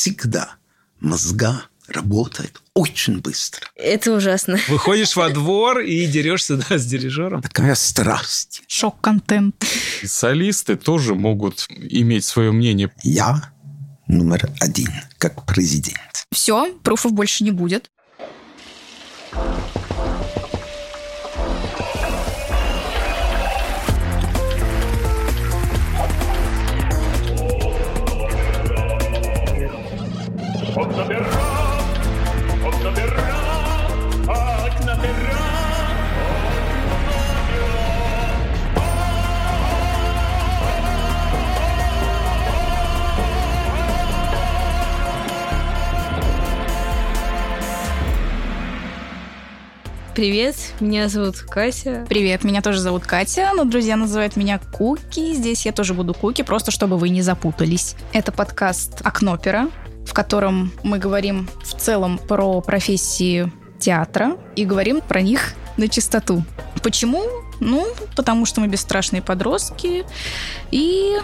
всегда мозга работает очень быстро. Это ужасно. Выходишь во двор и дерешься да, с дирижером. Такая страсть. Шок-контент. Солисты тоже могут иметь свое мнение. Я номер один, как президент. Все, пруфов больше не будет. Привет, меня зовут Катя. Привет, меня тоже зовут Катя, но друзья называют меня Куки. Здесь я тоже буду Куки, просто чтобы вы не запутались. Это подкаст «Окнопера», в котором мы говорим в целом про профессии театра и говорим про них на чистоту. Почему? Ну, потому что мы бесстрашные подростки, и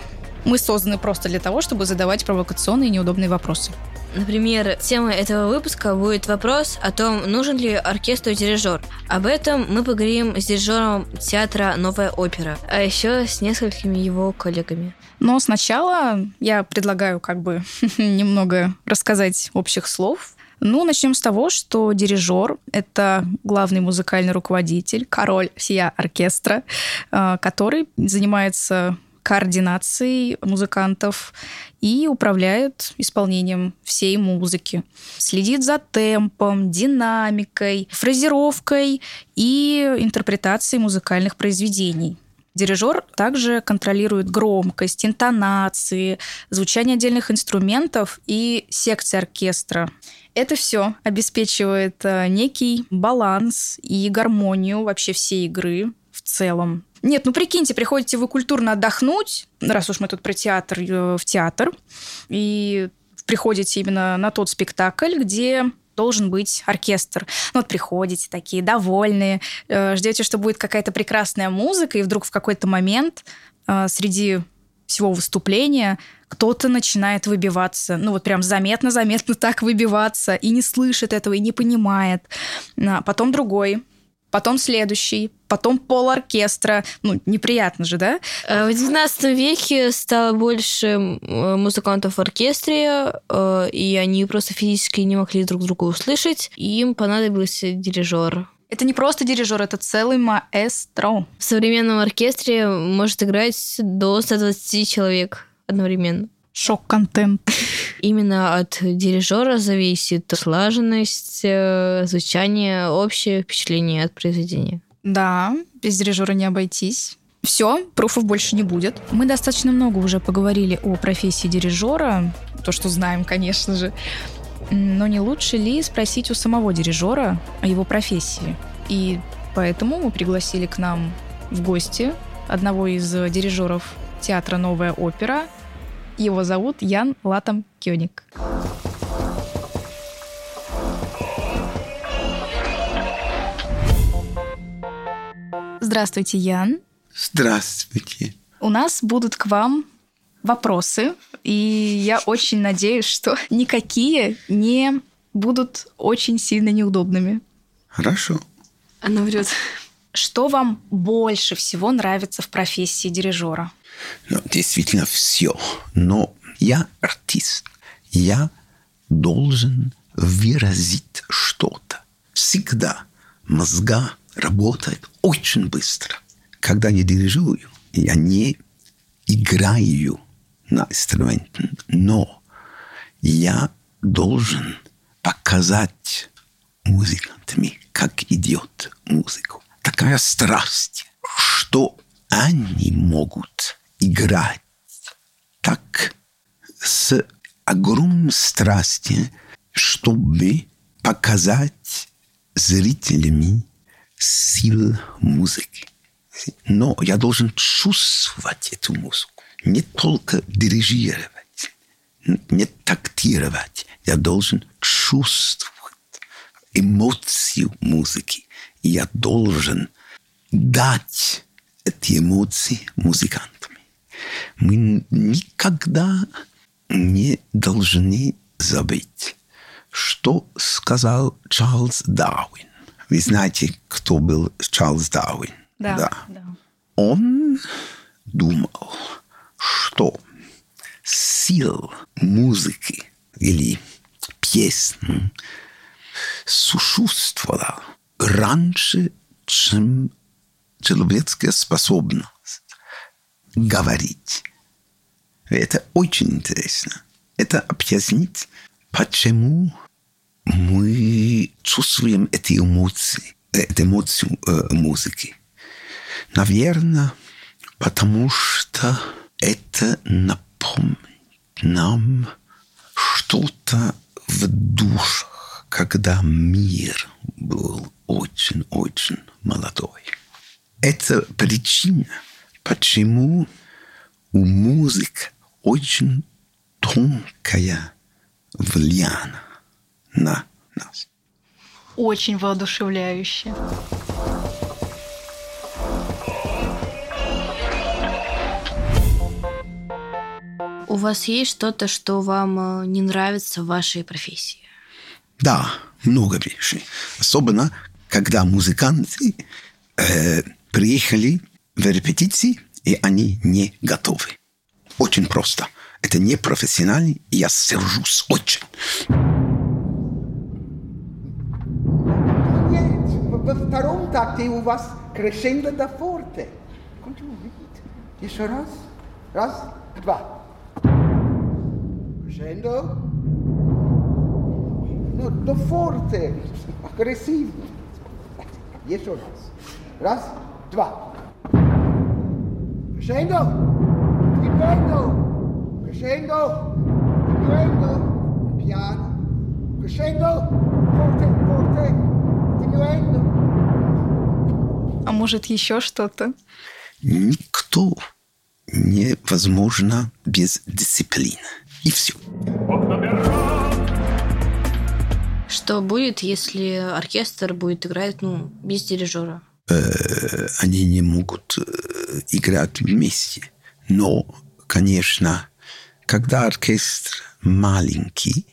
мы созданы просто для того, чтобы задавать провокационные и неудобные вопросы. Например, темой этого выпуска будет вопрос о том, нужен ли оркестру дирижер. Об этом мы поговорим с дирижером театра «Новая опера», а еще с несколькими его коллегами. Но сначала я предлагаю как бы немного рассказать общих слов. Ну, начнем с того, что дирижер — это главный музыкальный руководитель, король всея оркестра, э, который занимается координацией музыкантов и управляет исполнением всей музыки. Следит за темпом, динамикой, фразировкой и интерпретацией музыкальных произведений. Дирижер также контролирует громкость, интонации, звучание отдельных инструментов и секции оркестра. Это все обеспечивает э, некий баланс и гармонию вообще всей игры в целом. Нет, ну прикиньте, приходите вы культурно отдохнуть, раз уж мы тут про театр, э, в театр, и приходите именно на тот спектакль, где должен быть оркестр. Ну вот приходите такие довольные, э, ждете, что будет какая-то прекрасная музыка, и вдруг в какой-то момент э, среди всего выступления кто-то начинает выбиваться, ну вот прям заметно-заметно так выбиваться, и не слышит этого, и не понимает. А потом другой, потом следующий, потом пол оркестра. Ну, неприятно же, да? Э, В XIX веке стало больше э, музыкантов в оркестре, э, и они просто физически не могли друг друга услышать, и им понадобился дирижер. Это не просто дирижер, это целый маэстро. В современном оркестре может играть до 120 человек одновременно. Шок-контент. Именно от дирижера зависит слаженность, э, звучание, общее впечатление от произведения. Да, без дирижера не обойтись. Все, пруфов больше не будет. Мы достаточно много уже поговорили о профессии дирижера, то, что знаем, конечно же. Но не лучше ли спросить у самого дирижера о его профессии? И поэтому мы пригласили к нам в гости одного из дирижеров театра «Новая опера». Его зовут Ян Латом Кёник. Здравствуйте, Ян. Здравствуйте. У нас будут к вам вопросы, и я очень надеюсь, что никакие не будут очень сильно неудобными. Хорошо. Она врет. Что вам больше всего нравится в профессии дирижера? Ну, действительно все. Но я артист. Я должен выразить что-то. Всегда мозга работает очень быстро. Когда я дирижирую, я не играю на инструменте, но я должен показать музыкантами, как идет музыку. Такая страсть, что они могут играть так с огромной страстью, чтобы показать зрителями силу музыки. Но я должен чувствовать эту музыку, не только дирижировать, не тактировать. Я должен чувствовать эмоцию музыки. И я должен дать эти эмоции музыкантам. Мы никогда не должны забыть, что сказал Чарльз Дарвин. Вы знаете, кто был Чарльз Дарвин? Да. да. Он думал, что сил музыки или песни существовала раньше, чем человеческая способность говорить. Это очень интересно. Это объяснить, почему мы чувствуем эти эмоции, эту эмоцию э, музыки. Наверное, потому что это напомнит нам что-то в душах, когда мир был очень-очень молодой. Это причина, почему у музыки очень тонкое влияние на нас. Очень воодушевляюще. У вас есть что-то, что вам э, не нравится в вашей профессии? Да, много вещей. Особенно, когда музыканты э, приехали в репетиции, и они не готовы. Очень просто. Это не профессионально, и я сержусь очень. Во втором такте у вас крешендо до форте. Еще раз. Раз, два. Crescendo. No, до форте. Агрессивно. Еще раз. Раз, два. Crescendo. Diminuendo. Crescendo. Diminuendo. Piano. Crescendo. Forte, forte. Diminuendo. А может, еще что-то? Никто невозможно без дисциплины. И все. Что будет, если оркестр будет играть, ну, без дирижера? Э, они не могут играть вместе. Но, конечно, когда оркестр маленький,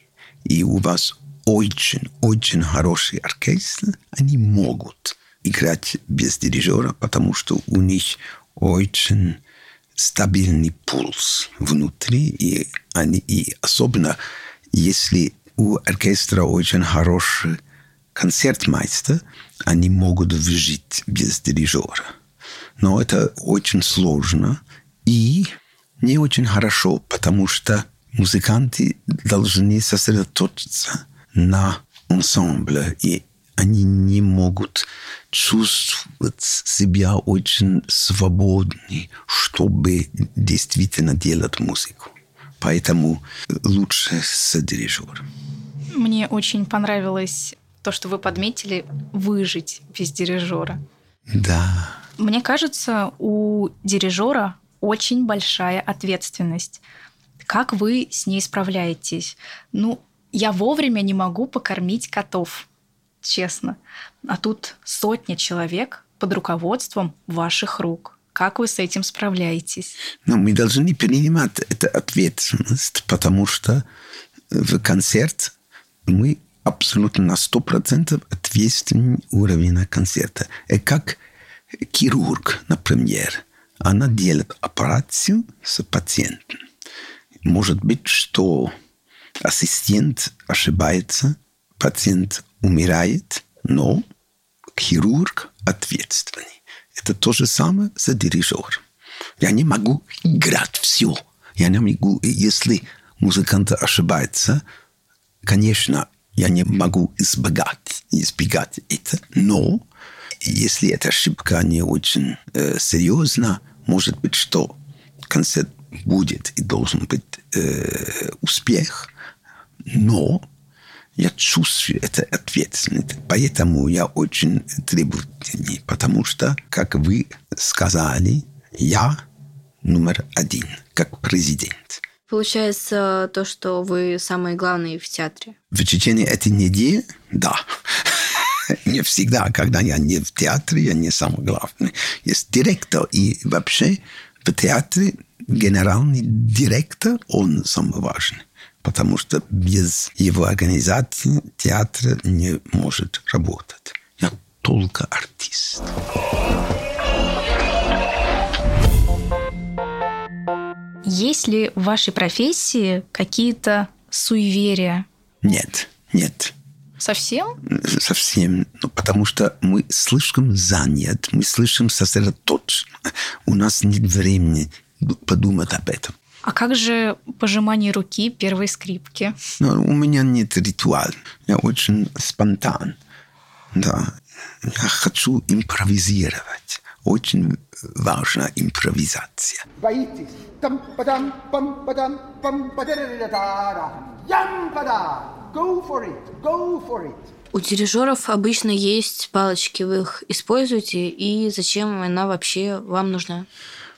и у вас очень-очень хороший оркестр, они могут играть без дирижера, потому что у них очень стабильный пульс внутри, и, они, и особенно если у оркестра очень хороший концертмейстер, они могут выжить без дирижера. Но это очень сложно и не очень хорошо, потому что музыканты должны сосредоточиться на ансамбле, и они не могут чувствовать себя очень свободны, чтобы действительно делать музыку. Поэтому лучше с дирижером. Мне очень понравилось то, что вы подметили, выжить без дирижера. Да. Мне кажется, у дирижера очень большая ответственность. Как вы с ней справляетесь? Ну, я вовремя не могу покормить котов, честно. А тут сотня человек под руководством ваших рук. Как вы с этим справляетесь? Ну, мы должны принимать эту ответственность, потому что в концерт мы абсолютно на 100% ответственный уровень концерта. И как хирург, например, она делает операцию с пациентом. Может быть, что ассистент ошибается, пациент умирает, но хирург ответственный. Это то же самое за дирижер. Я не могу играть все. Я не могу, если музыкант ошибается, конечно, я не могу избегать, избегать это, но если эта ошибка не очень э, серьезна, может быть, что концерт будет и должен быть э, успех, но я чувствую это ответственность. Поэтому я очень требовательный, потому что, как вы сказали, я номер один, как президент. Получается то, что вы самый главный в театре. В течение этой недели, да. Не всегда, когда я не в театре, я не самый главный. Есть директор, и вообще в театре генеральный директор, он самый важный. потому что без его организации театр не может работать. Я только артист. Есть ли в вашей профессии какие-то суеверия? Нет, нет. Совсем? Совсем. Ну, потому что мы слишком занят, мы слишком сосредоточены. У нас нет времени подумать об этом. А как же пожимание руки первой скрипки? Но у меня нет ритуала. Я очень спонтан. Да. Я хочу импровизировать. Очень важна импровизация. Боитесь? Пам пада Ям пада. Go for it. Go for it. У дирижеров обычно есть палочки, вы их используете, и зачем она вообще вам нужна?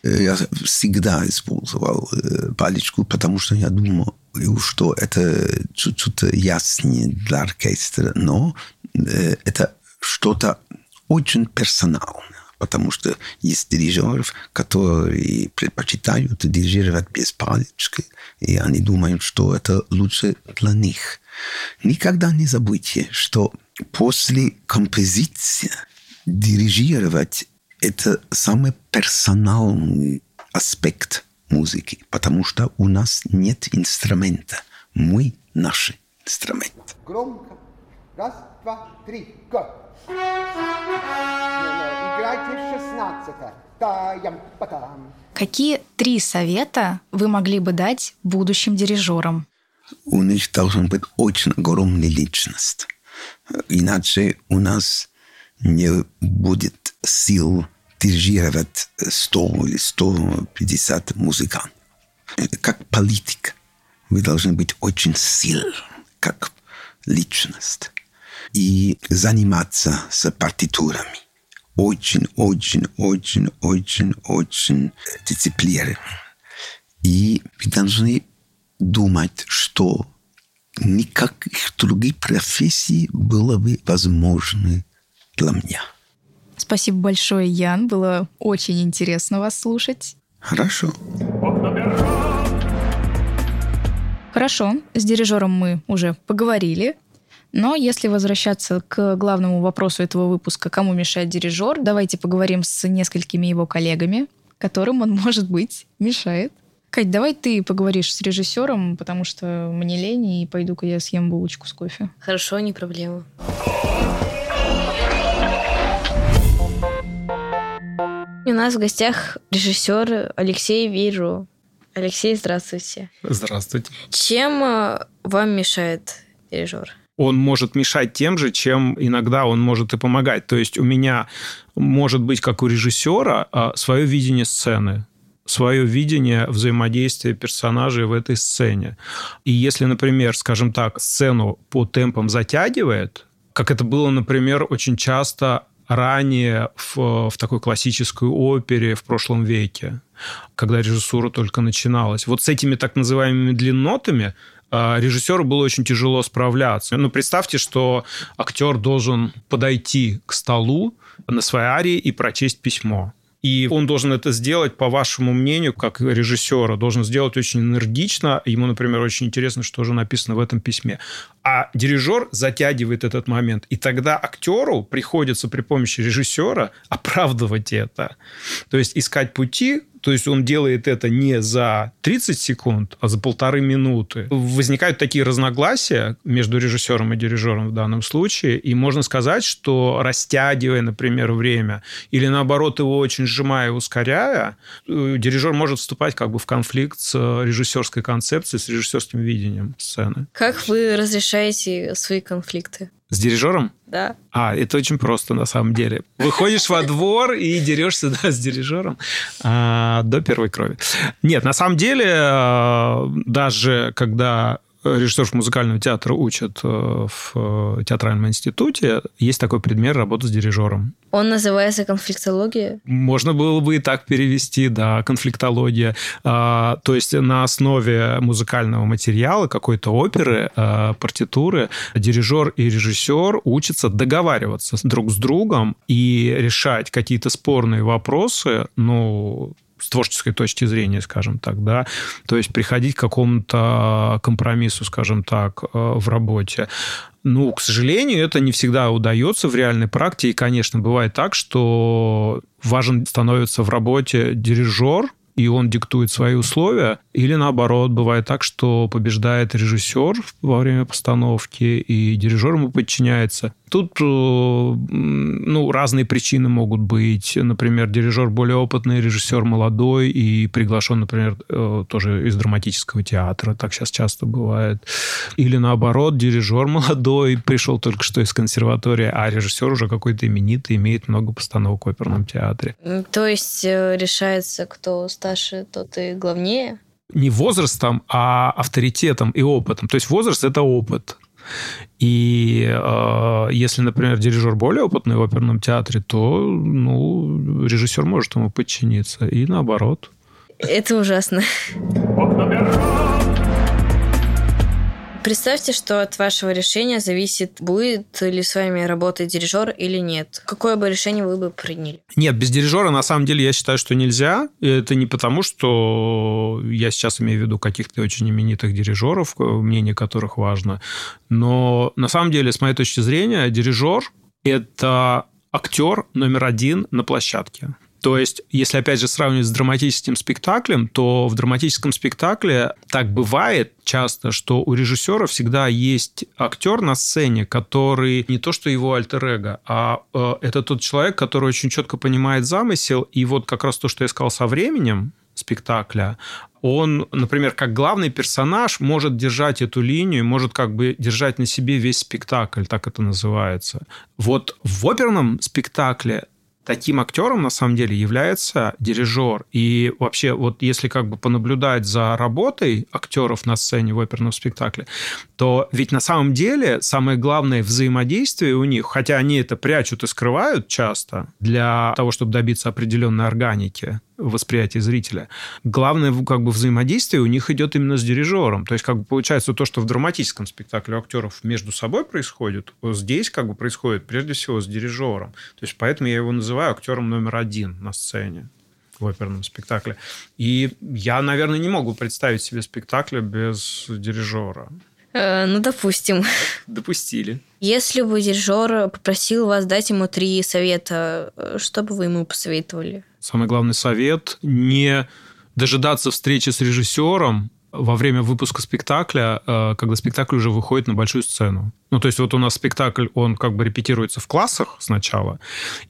Э, Я всегда использовал э, паличку, потому что я думал, что это чуть-чуть яснее для оркестра, но э, это что-то очень персональное. Потому что есть дирижеров, которые предпочитают дирижировать без палочки, и они думают, что это лучше для них. Никогда не забудьте, что после композиции дирижировать – это самый персональный аспект музыки, потому что у нас нет инструмента. Мы – наш инструмент. Громко. Раз, два, три. Go. Играйте. Та-ям. Какие три совета вы могли бы дать будущим дирижерам? у них должна быть очень огромная личность. Иначе у нас не будет сил дирижировать 100 или 150 музыкантов. Как политика. Вы должны быть очень сильны, как личность. И заниматься с партитурами. Очень, очень, очень, очень, очень дисциплинированно. И вы должны думать, что никаких других профессий было бы возможно для меня. Спасибо большое, Ян. Было очень интересно вас слушать. Хорошо. Хорошо, с дирижером мы уже поговорили. Но если возвращаться к главному вопросу этого выпуска, кому мешает дирижер, давайте поговорим с несколькими его коллегами, которым он, может быть, мешает. Кать, давай ты поговоришь с режиссером, потому что мне лень, и пойду-ка я съем булочку с кофе. Хорошо, не проблема. У нас в гостях режиссер Алексей Виру. Алексей, здравствуйте. Здравствуйте. Чем э, вам мешает дирижер? Он может мешать тем же, чем иногда он может и помогать. То есть у меня может быть, как у режиссера, а, свое видение сцены свое видение взаимодействия персонажей в этой сцене. И если, например, скажем так, сцену по темпам затягивает, как это было, например, очень часто ранее в, в такой классической опере в прошлом веке, когда режиссура только начиналась. Вот с этими так называемыми длиннотами режиссеру было очень тяжело справляться. Ну, представьте, что актер должен подойти к столу на своей арии и прочесть письмо. И он должен это сделать, по вашему мнению, как режиссера, должен сделать очень энергично. Ему, например, очень интересно, что же написано в этом письме. А дирижер затягивает этот момент. И тогда актеру приходится при помощи режиссера оправдывать это. То есть искать пути, то есть он делает это не за 30 секунд, а за полторы минуты. Возникают такие разногласия между режиссером и дирижером в данном случае, и можно сказать, что растягивая, например, время, или наоборот его очень сжимая и ускоряя, э, дирижер может вступать как бы в конфликт с режиссерской концепцией, с режиссерским видением сцены. Как вы разрешаете свои конфликты? С дирижером? Да. А, это очень просто на самом деле. Выходишь во двор и дерешься да, с дирижером а, до первой крови. Нет, на самом деле, а, даже когда режиссеров музыкального театра учат э, в театральном институте, есть такой предмет работы с дирижером. Он называется конфликтология. Можно было бы и так перевести, да, конфликтология. А, то есть на основе музыкального материала, какой-то оперы, а, партитуры, дирижер и режиссер учатся договариваться друг с другом и решать какие-то спорные вопросы, ну, с творческой точки зрения, скажем так, да, то есть приходить к какому-то компромиссу, скажем так, э, в работе. Ну, к сожалению, это не всегда удается в реальной практике. И, конечно, бывает так, что важен становится в работе дирижер, и он диктует свои условия, или наоборот, бывает так, что побеждает режиссер во время постановки, и дирижер ему подчиняется. Тут э, ну, разные причины могут быть. Например, дирижер более опытный, режиссер молодой и приглашен, например, э, тоже из драматического театра. Так сейчас часто бывает. Или наоборот, дирижер молодой, пришел только что из консерватории, а режиссер уже какой-то именитый, имеет много постановок в оперном театре. То есть э, решается, кто старше, тот и главнее? Не возрастом, а авторитетом и опытом. То есть возраст – это опыт. И э, если, например, дирижер более опытный в оперном театре, то ну, режиссер может ему подчиниться. И наоборот. Это ужасно. Одноберна! Представьте, что от вашего решения зависит, будет ли с вами работать дирижер или нет. Какое бы решение вы бы приняли? Нет, без дирижера на самом деле я считаю, что нельзя. И это не потому, что я сейчас имею в виду каких-то очень именитых дирижеров, мнение которых важно. Но на самом деле, с моей точки зрения, дирижер – это актер номер один на площадке. То есть, если опять же сравнивать с драматическим спектаклем, то в драматическом спектакле так бывает часто, что у режиссера всегда есть актер на сцене, который не то что его альтер а э, это тот человек, который очень четко понимает замысел. И вот как раз то, что я сказал со временем, спектакля, он, например, как главный персонаж может держать эту линию, может как бы держать на себе весь спектакль, так это называется. Вот в оперном спектакле таким актером на самом деле является дирижер. И вообще, вот если как бы понаблюдать за работой актеров на сцене в оперном спектакле, то ведь на самом деле самое главное взаимодействие у них, хотя они это прячут и скрывают часто для того, чтобы добиться определенной органики, восприятие зрителя. Главное как бы взаимодействие у них идет именно с дирижером. То есть как бы получается то, что в драматическом спектакле у актеров между собой происходит, здесь как бы происходит прежде всего с дирижером. То есть поэтому я его называю актером номер один на сцене в оперном спектакле. И я, наверное, не могу представить себе спектакля без дирижера. Э, ну, допустим. Допустили. Если бы дирижер попросил вас дать ему три совета, э, что бы вы ему посоветовали? Самый главный совет – не дожидаться встречи с режиссером во время выпуска спектакля, э, когда спектакль уже выходит на большую сцену. Ну, то есть вот у нас спектакль, он как бы репетируется в классах сначала,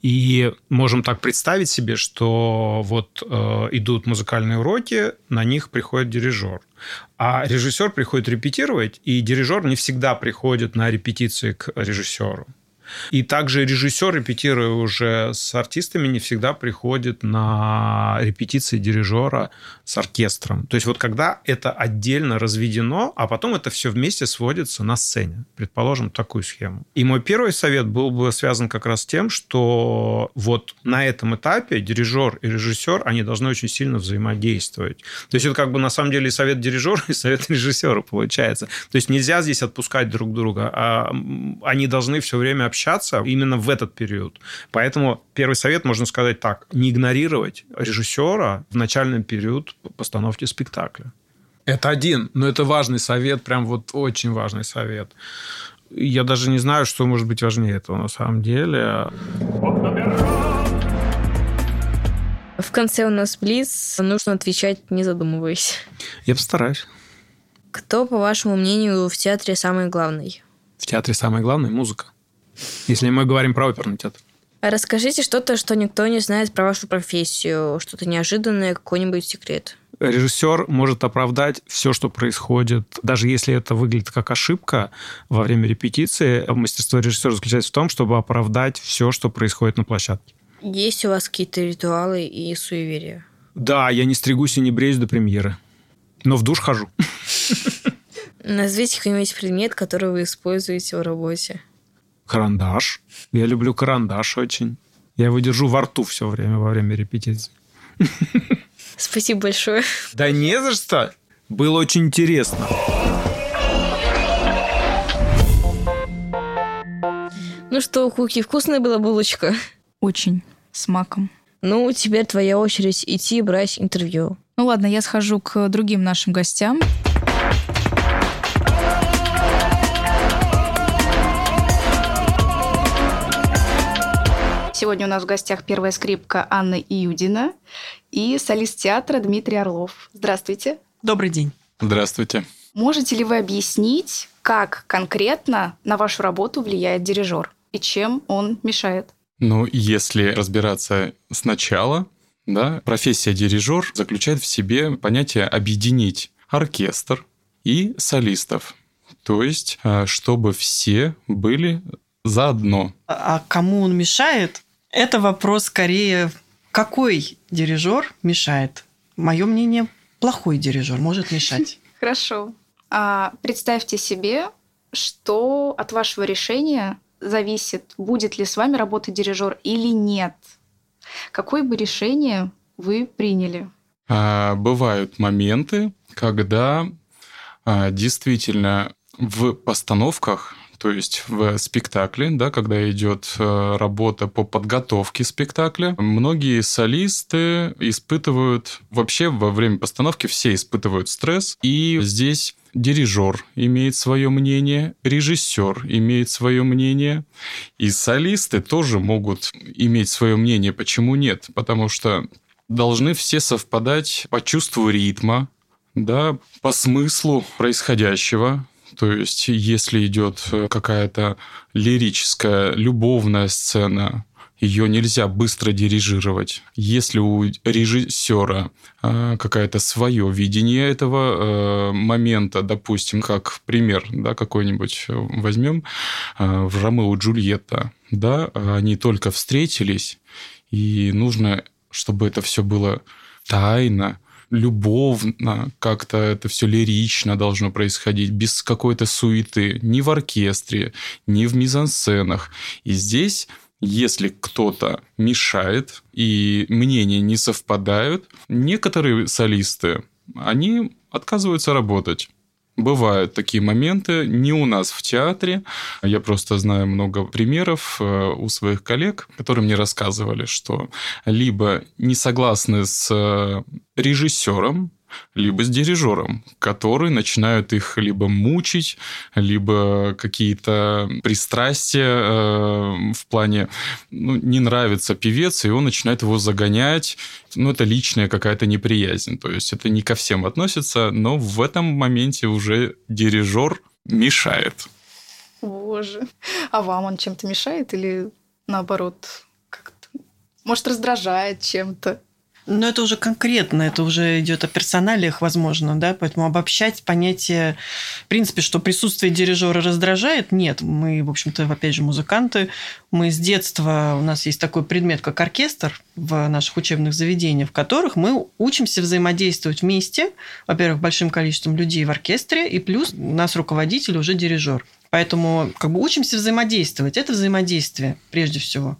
и можем так представить себе, что вот э, идут музыкальные уроки, на них приходит дирижер. А режиссер приходит репетировать, и дирижер не всегда приходит на репетиции к режиссеру. И также режиссер, репетируя уже с артистами, не всегда приходит на репетиции дирижера с оркестром. То есть вот когда это отдельно разведено, а потом это все вместе сводится на сцене. Предположим, такую схему. И мой первый совет был бы связан как раз с тем, что вот на этом этапе дирижер и режиссер, они должны очень сильно взаимодействовать. То есть это как бы на самом деле и совет дирижера, и совет режиссера получается. То есть нельзя здесь отпускать друг друга, а они должны все время общаться именно в этот период. Поэтому первый совет, можно сказать так, не игнорировать режиссера в начальный период постановки спектакля. Это один, но это важный совет, прям вот очень важный совет. Я даже не знаю, что может быть важнее этого на самом деле. В конце у нас близ, нужно отвечать, не задумываясь. Я постараюсь. Кто, по вашему мнению, в театре самый главный? В театре самое главное – музыка. Если мы говорим про оперный театр. А Расскажите что-то, что никто не знает про вашу профессию, что-то неожиданное, какой-нибудь секрет. Режиссер может оправдать все, что происходит, даже если это выглядит как ошибка во время репетиции. Мастерство режиссера заключается в том, чтобы оправдать все, что происходит на площадке. Есть у вас какие-то ритуалы и суеверия? Да, я не стригусь и не бреюсь до премьеры. Но в душ хожу. Назовите какой-нибудь предмет, который вы используете в работе. Карандаш. Я люблю карандаш очень. Я его держу во рту все время во время репетиции. Спасибо большое. Да не за что. Было очень интересно. Ну что, Куки, вкусная была булочка? Очень. С маком. Ну, теперь твоя очередь идти брать интервью. Ну ладно, я схожу к другим нашим гостям. Сегодня у нас в гостях первая скрипка Анна Иудина и солист театра Дмитрий Орлов. Здравствуйте. Добрый день. Здравствуйте. Можете ли вы объяснить, как конкретно на вашу работу влияет дирижер и чем он мешает? Ну, если разбираться сначала, да, профессия дирижер заключает в себе понятие объединить оркестр и солистов. То есть, э, чтобы все были заодно. А кому он мешает? Это вопрос скорее, какой дирижер мешает? Мое мнение, плохой дирижер может мешать. Хорошо. А представьте себе, что от вашего решения зависит, будет ли с вами работать дирижер или нет. Какое бы решение вы приняли? А, бывают моменты, когда а, действительно в постановках то есть в спектакле, да, когда идет э, работа по подготовке спектакля, многие солисты испытывают, вообще во время постановки все испытывают стресс, и здесь дирижер имеет свое мнение, режиссер имеет свое мнение, и солисты тоже могут иметь свое мнение. Почему нет? Потому что должны все совпадать по чувству ритма, да, по смыслу происходящего, то есть, если идет э, какая-то лирическая, любовная сцена, ее нельзя быстро дирижировать. Если у режиссера э, какое-то свое видение этого э, момента, допустим, как пример, да, какой-нибудь возьмем, в Ромео и Джульетта, да, они только встретились, и нужно, чтобы это все было тайно, любовно, как-то это все лирично должно происходить, без какой-то суеты, ни в оркестре, ни в мизансценах. И здесь если кто-то мешает и мнения не совпадают, некоторые солисты, они отказываются работать. Бывают такие моменты, не у нас в театре. Я просто знаю много примеров э, у своих коллег, которые мне рассказывали, что либо не согласны с э, режиссером, либо с дирижером, которые начинают их либо мучить, либо какие-то пристрастия э, в плане, ну, не нравится певец, и он начинает его загонять. Ну, это личная какая-то неприязнь. То есть это не ко всем относится, но в этом моменте уже дирижер мешает. Боже. А вам он чем-то мешает или наоборот? Может, раздражает чем-то? Но это уже конкретно, это уже идет о персоналиях, возможно, да, поэтому обобщать понятие, в принципе, что присутствие дирижера раздражает, нет. Мы, в общем-то, опять же, музыканты, мы с детства, у нас есть такой предмет, как оркестр в наших учебных заведениях, в которых мы учимся взаимодействовать вместе, во-первых, большим количеством людей в оркестре, и плюс у нас руководитель уже дирижер. Поэтому как бы учимся взаимодействовать. Это взаимодействие прежде всего.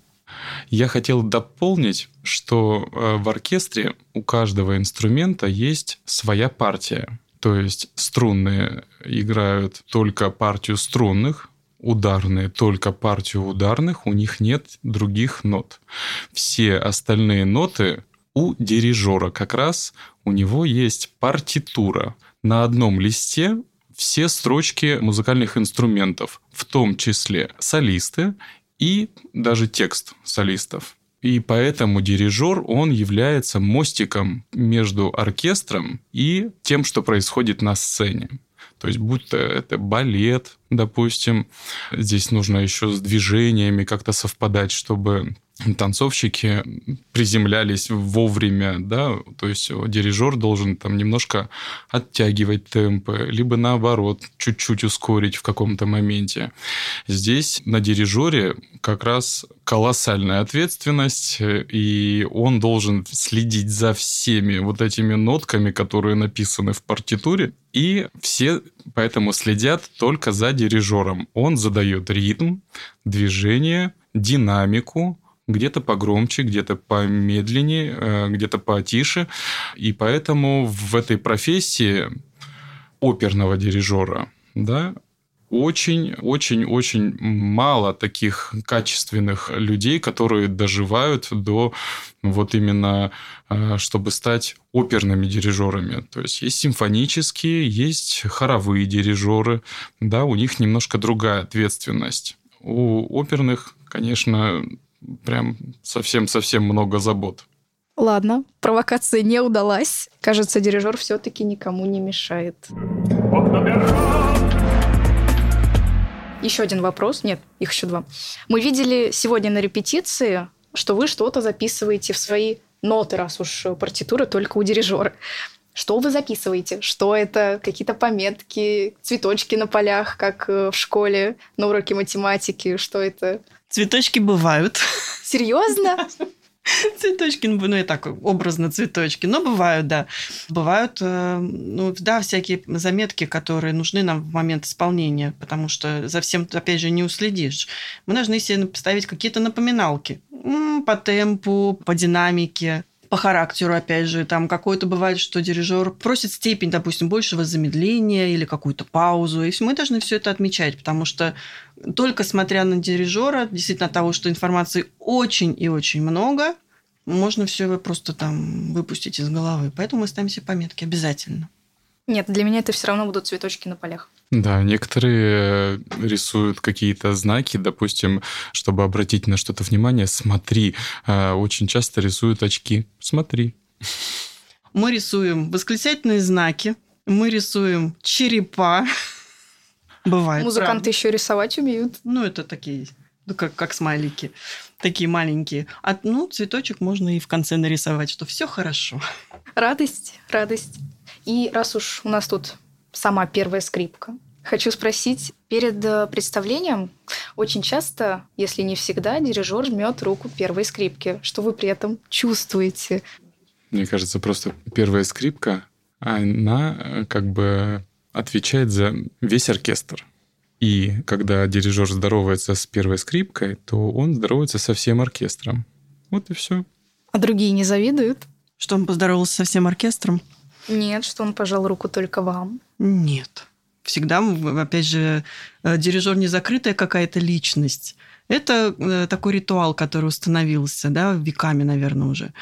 Я хотел дополнить, что э, в оркестре у каждого инструмента есть своя партия. То есть струнные играют только партию струнных, ударные только партию ударных, у них нет других нот. Все остальные ноты у дирижера как раз у него есть партитура. На одном листе все строчки музыкальных инструментов, в том числе солисты и даже текст солистов. И поэтому дирижер, он является мостиком между оркестром и тем, что происходит на сцене. То есть, будь то это балет, допустим, здесь нужно еще с движениями как-то совпадать, чтобы танцовщики приземлялись вовремя, да, то есть дирижер должен там немножко оттягивать темпы, либо наоборот, чуть-чуть ускорить в каком-то моменте. Здесь на дирижере как раз колоссальная ответственность, и он должен следить за всеми вот этими нотками, которые написаны в партитуре, и все поэтому следят только за дирижером. Он задает ритм, движение, динамику, где-то погромче, где-то помедленнее, э, где-то потише. И поэтому в этой профессии оперного дирижера, да, очень-очень-очень мало таких качественных людей, которые доживают до вот именно, э, чтобы стать оперными дирижерами. То есть есть симфонические, есть хоровые дирижеры, да, у них немножко другая ответственность. У оперных, конечно, прям совсем-совсем много забот. Ладно, провокация не удалась. Кажется, дирижер все-таки никому не мешает. Еще один вопрос. Нет, их еще два. Мы видели сегодня на репетиции, что вы что-то записываете в свои ноты, раз уж партитура только у дирижера. Что вы записываете? Что это? Какие-то пометки, цветочки на полях, как э, в школе, на уроке математики? Что это? Цветочки бывают. Серьезно? Цветочки, ну, ну, я так образно цветочки, но бывают, да. Бывают, э, ну, да, всякие заметки, которые нужны нам в момент исполнения, потому что за всем, опять же, не уследишь. Мы должны себе поставить какие-то напоминалки по темпу, по динамике, по характеру, опять же, там какой-то бывает, что дирижер просит степень, допустим, большего замедления или какую-то паузу, и мы должны все это отмечать, потому что только смотря на дирижера, действительно того, что информации очень и очень много, можно все просто там выпустить из головы. Поэтому мы ставим себе пометки обязательно. Нет, для меня это все равно будут цветочки на полях. Да, некоторые рисуют какие-то знаки, допустим, чтобы обратить на что-то внимание, смотри. А, очень часто рисуют очки. Смотри. Мы рисуем восклицательные знаки, мы рисуем черепа. Бывает. Музыканты правда. еще рисовать умеют. Ну, это такие, ну, как, как смайлики. Такие маленькие. А, ну, цветочек можно и в конце нарисовать, что все хорошо. Радость, радость. И раз уж у нас тут сама первая скрипка, хочу спросить, перед э, представлением очень часто, если не всегда, дирижер жмет руку первой скрипки. Что вы при этом чувствуете? Мне кажется, просто первая скрипка, она э, как бы отвечает за весь оркестр. И когда дирижер здоровается с первой скрипкой, то он здоровается со всем оркестром. Вот и все. А другие не завидуют? Что он поздоровался со всем оркестром? Нет, что он пожал руку только вам. Нет. Всегда, опять же, э, дирижер не закрытая какая-то личность. Это э, такой ритуал, который установился, да, веками, наверное, уже.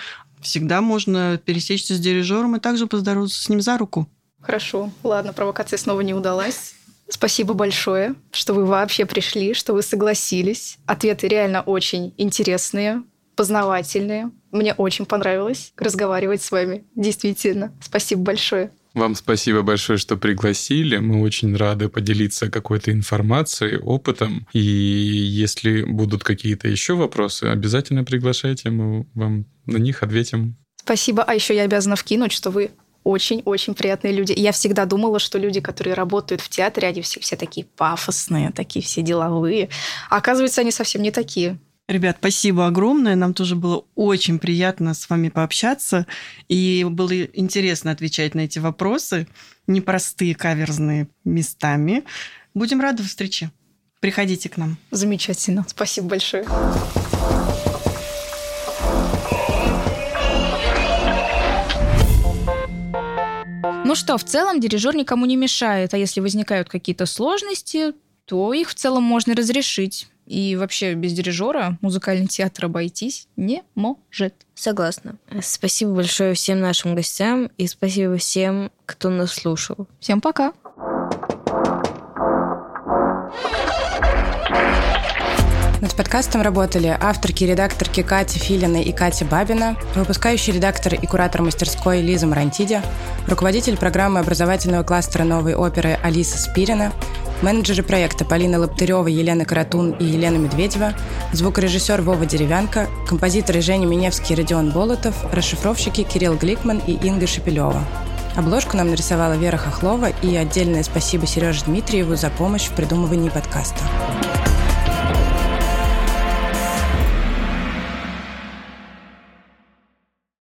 Всегда можно пересечься с дирижером и также поздороваться с ним за руку. Хорошо. Ладно, провокация снова не удалась. Спасибо большое, что вы вообще пришли, что вы согласились. Ответы реально очень интересные, познавательные. Мне очень понравилось разговаривать с вами. Действительно. Спасибо большое. Вам спасибо большое, что пригласили. Мы очень рады поделиться какой-то информацией, опытом. И если будут какие-то еще вопросы, обязательно приглашайте, мы вам на них ответим. Спасибо. А еще я обязана вкинуть, что вы очень-очень приятные люди. Я всегда думала, что люди, которые работают в театре, они все, все такие пафосные, такие все деловые. А оказывается, они совсем не такие. Ребят, спасибо огромное. Нам тоже было очень приятно с вами пообщаться. И было интересно отвечать на эти вопросы. Непростые, каверзные местами. Будем рады встрече. Приходите к нам. Замечательно. Спасибо большое. Ну что, в целом дирижер никому не мешает, а если возникают какие-то сложности, то их в целом можно разрешить. И вообще без дирижера музыкальный театр обойтись не может. Согласна. Спасибо большое всем нашим гостям и спасибо всем, кто нас слушал. Всем пока. Над подкастом работали авторки и редакторки Катя Филина и Катя Бабина, выпускающий редактор и куратор мастерской Лиза Марантиди, руководитель программы образовательного кластера новой оперы Алиса Спирина, менеджеры проекта Полина Лаптырева, Елена Каратун и Елена Медведева, звукорежиссер Вова Деревянко, композиторы Женя Миневский и Родион Болотов, расшифровщики Кирилл Гликман и Инга Шепелева. Обложку нам нарисовала Вера Хохлова и отдельное спасибо Сереже Дмитриеву за помощь в придумывании подкаста.